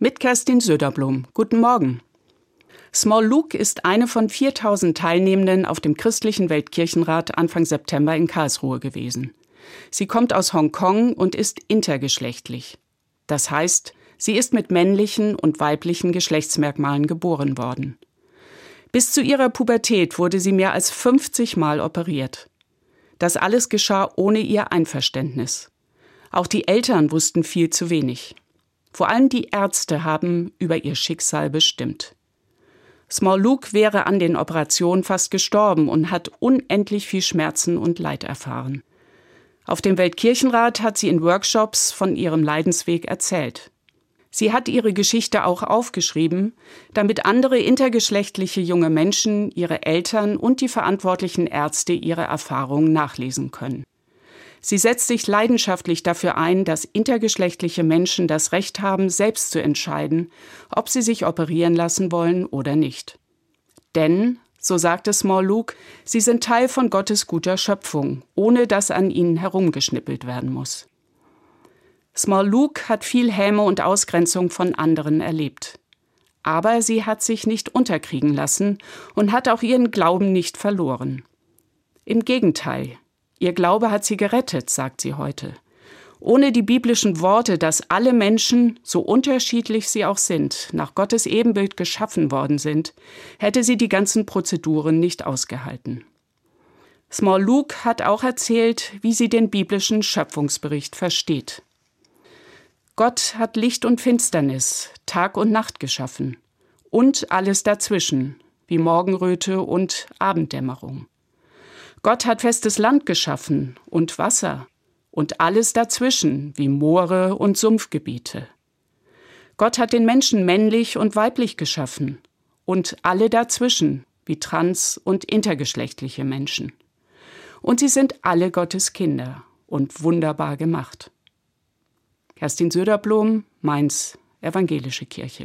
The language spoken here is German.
Mit Kerstin Söderblom. Guten Morgen. Small Luke ist eine von 4000 Teilnehmenden auf dem christlichen Weltkirchenrat Anfang September in Karlsruhe gewesen. Sie kommt aus Hongkong und ist intergeschlechtlich. Das heißt, sie ist mit männlichen und weiblichen Geschlechtsmerkmalen geboren worden. Bis zu ihrer Pubertät wurde sie mehr als 50 Mal operiert. Das alles geschah ohne ihr Einverständnis. Auch die Eltern wussten viel zu wenig. Vor allem die Ärzte haben über ihr Schicksal bestimmt. Small Luke wäre an den Operationen fast gestorben und hat unendlich viel Schmerzen und Leid erfahren. Auf dem Weltkirchenrat hat sie in Workshops von ihrem Leidensweg erzählt. Sie hat ihre Geschichte auch aufgeschrieben, damit andere intergeschlechtliche junge Menschen, ihre Eltern und die verantwortlichen Ärzte ihre Erfahrungen nachlesen können. Sie setzt sich leidenschaftlich dafür ein, dass intergeschlechtliche Menschen das Recht haben, selbst zu entscheiden, ob sie sich operieren lassen wollen oder nicht. Denn, so sagte Small Luke, sie sind Teil von Gottes guter Schöpfung, ohne dass an ihnen herumgeschnippelt werden muss. Small Luke hat viel Häme und Ausgrenzung von anderen erlebt. Aber sie hat sich nicht unterkriegen lassen und hat auch ihren Glauben nicht verloren. Im Gegenteil, Ihr Glaube hat sie gerettet, sagt sie heute. Ohne die biblischen Worte, dass alle Menschen, so unterschiedlich sie auch sind, nach Gottes Ebenbild geschaffen worden sind, hätte sie die ganzen Prozeduren nicht ausgehalten. Small Luke hat auch erzählt, wie sie den biblischen Schöpfungsbericht versteht. Gott hat Licht und Finsternis, Tag und Nacht geschaffen und alles dazwischen, wie Morgenröte und Abenddämmerung. Gott hat festes Land geschaffen und Wasser und alles dazwischen, wie Moore und Sumpfgebiete. Gott hat den Menschen männlich und weiblich geschaffen und alle dazwischen, wie trans- und intergeschlechtliche Menschen. Und sie sind alle Gottes Kinder und wunderbar gemacht. Kerstin Söderblom, Mainz, Evangelische Kirche.